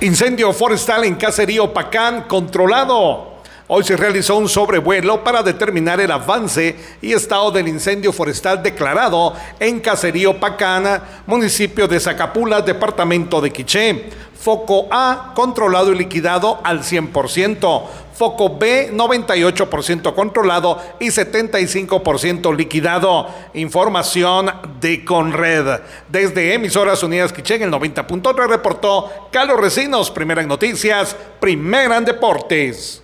Incendio forestal en Caserío Pacán controlado. Hoy se realizó un sobrevuelo para determinar el avance y estado del incendio forestal declarado en Caserío Pacán, municipio de Zacapula, departamento de Quiché. Foco A, controlado y liquidado al 100%. Foco B, 98% controlado y 75% liquidado. Información de Conred. Desde Emisoras Unidas Quiché en el 90.3 reportó Carlos Recinos, primera en noticias, primera en deportes.